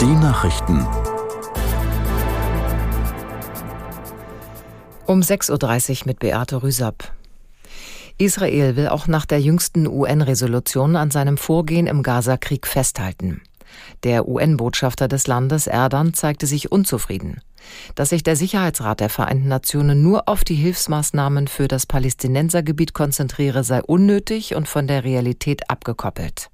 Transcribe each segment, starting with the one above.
Die Nachrichten. Um 6.30 Uhr mit Beate Rüsapp. Israel will auch nach der jüngsten UN-Resolution an seinem Vorgehen im Gaza-Krieg festhalten. Der UN-Botschafter des Landes Erdan zeigte sich unzufrieden. Dass sich der Sicherheitsrat der Vereinten Nationen nur auf die Hilfsmaßnahmen für das Palästinensergebiet konzentriere, sei unnötig und von der Realität abgekoppelt.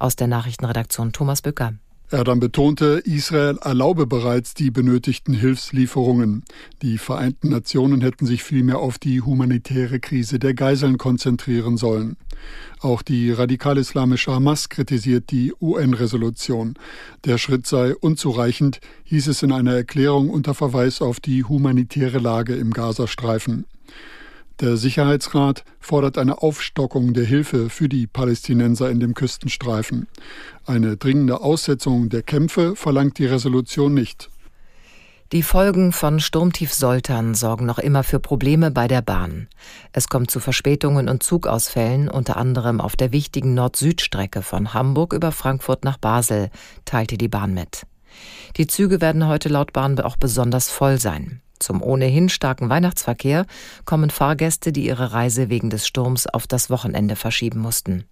Aus der Nachrichtenredaktion Thomas Bücker. Erdogan betonte, Israel erlaube bereits die benötigten Hilfslieferungen. Die Vereinten Nationen hätten sich vielmehr auf die humanitäre Krise der Geiseln konzentrieren sollen. Auch die radikal-islamische Hamas kritisiert die UN-Resolution. Der Schritt sei unzureichend, hieß es in einer Erklärung unter Verweis auf die humanitäre Lage im Gazastreifen. Der Sicherheitsrat fordert eine Aufstockung der Hilfe für die Palästinenser in dem Küstenstreifen. Eine dringende Aussetzung der Kämpfe verlangt die Resolution nicht. Die Folgen von Sturmtief Soltan sorgen noch immer für Probleme bei der Bahn. Es kommt zu Verspätungen und Zugausfällen, unter anderem auf der wichtigen Nord-Süd-Strecke von Hamburg über Frankfurt nach Basel, teilte die Bahn mit. Die Züge werden heute laut Bahn auch besonders voll sein. Zum ohnehin starken Weihnachtsverkehr kommen Fahrgäste, die ihre Reise wegen des Sturms auf das Wochenende verschieben mussten.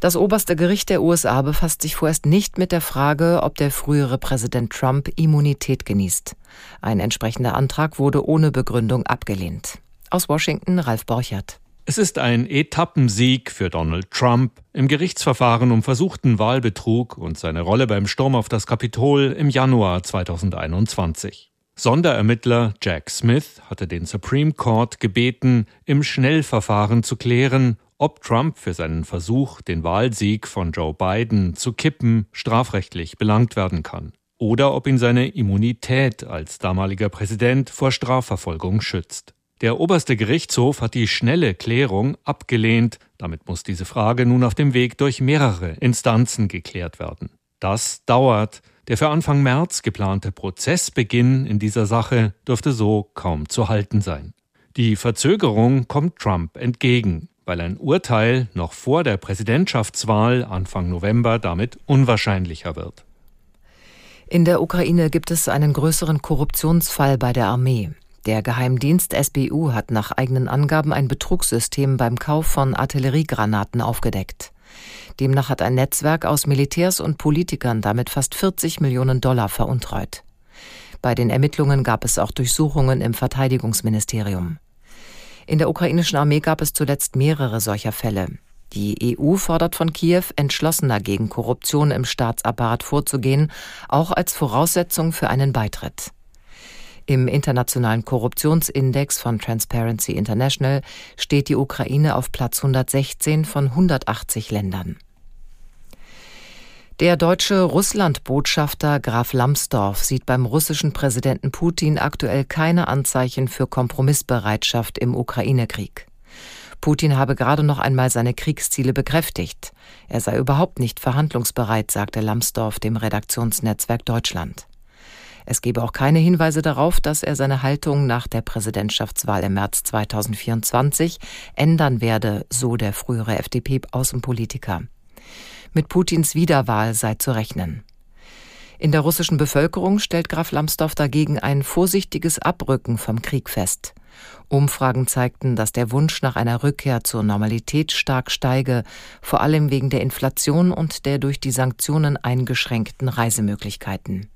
Das oberste Gericht der USA befasst sich vorerst nicht mit der Frage, ob der frühere Präsident Trump Immunität genießt. Ein entsprechender Antrag wurde ohne Begründung abgelehnt. Aus Washington Ralf Borchert. Es ist ein Etappensieg für Donald Trump im Gerichtsverfahren um versuchten Wahlbetrug und seine Rolle beim Sturm auf das Kapitol im Januar 2021. Sonderermittler Jack Smith hatte den Supreme Court gebeten, im Schnellverfahren zu klären, ob Trump für seinen Versuch, den Wahlsieg von Joe Biden zu kippen, strafrechtlich belangt werden kann oder ob ihn seine Immunität als damaliger Präsident vor Strafverfolgung schützt. Der oberste Gerichtshof hat die schnelle Klärung abgelehnt, damit muss diese Frage nun auf dem Weg durch mehrere Instanzen geklärt werden. Das dauert, der für Anfang März geplante Prozessbeginn in dieser Sache dürfte so kaum zu halten sein. Die Verzögerung kommt Trump entgegen, weil ein Urteil noch vor der Präsidentschaftswahl Anfang November damit unwahrscheinlicher wird. In der Ukraine gibt es einen größeren Korruptionsfall bei der Armee. Der Geheimdienst SBU hat nach eigenen Angaben ein Betrugssystem beim Kauf von Artilleriegranaten aufgedeckt. Demnach hat ein Netzwerk aus Militärs und Politikern damit fast 40 Millionen Dollar veruntreut. Bei den Ermittlungen gab es auch Durchsuchungen im Verteidigungsministerium. In der ukrainischen Armee gab es zuletzt mehrere solcher Fälle. Die EU fordert von Kiew, entschlossener gegen Korruption im Staatsapparat vorzugehen, auch als Voraussetzung für einen Beitritt. Im internationalen Korruptionsindex von Transparency International steht die Ukraine auf Platz 116 von 180 Ländern. Der deutsche Russland-Botschafter Graf Lambsdorff sieht beim russischen Präsidenten Putin aktuell keine Anzeichen für Kompromissbereitschaft im Ukraine-Krieg. Putin habe gerade noch einmal seine Kriegsziele bekräftigt. Er sei überhaupt nicht verhandlungsbereit, sagte Lambsdorff dem Redaktionsnetzwerk Deutschland. Es gebe auch keine Hinweise darauf, dass er seine Haltung nach der Präsidentschaftswahl im März 2024 ändern werde, so der frühere FDP-Außenpolitiker. Mit Putins Wiederwahl sei zu rechnen. In der russischen Bevölkerung stellt Graf Lambsdorff dagegen ein vorsichtiges Abrücken vom Krieg fest. Umfragen zeigten, dass der Wunsch nach einer Rückkehr zur Normalität stark steige, vor allem wegen der Inflation und der durch die Sanktionen eingeschränkten Reisemöglichkeiten.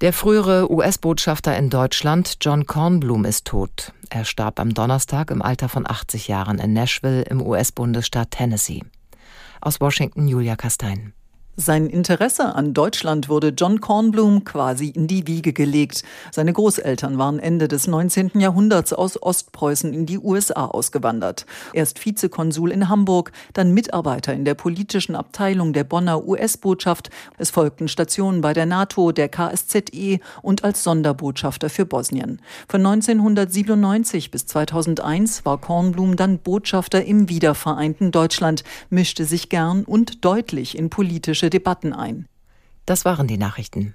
Der frühere US-Botschafter in Deutschland, John Kornblum, ist tot. Er starb am Donnerstag im Alter von 80 Jahren in Nashville im US-Bundesstaat Tennessee. Aus Washington Julia Kastein. Sein Interesse an Deutschland wurde John Kornblum quasi in die Wiege gelegt. Seine Großeltern waren Ende des 19. Jahrhunderts aus Ostpreußen in die USA ausgewandert. Erst Vizekonsul in Hamburg, dann Mitarbeiter in der politischen Abteilung der Bonner US-Botschaft. Es folgten Stationen bei der NATO, der KSZE und als Sonderbotschafter für Bosnien. Von 1997 bis 2001 war Kornblum dann Botschafter im wiedervereinten Deutschland, mischte sich gern und deutlich in politische Debatten ein. Das waren die Nachrichten.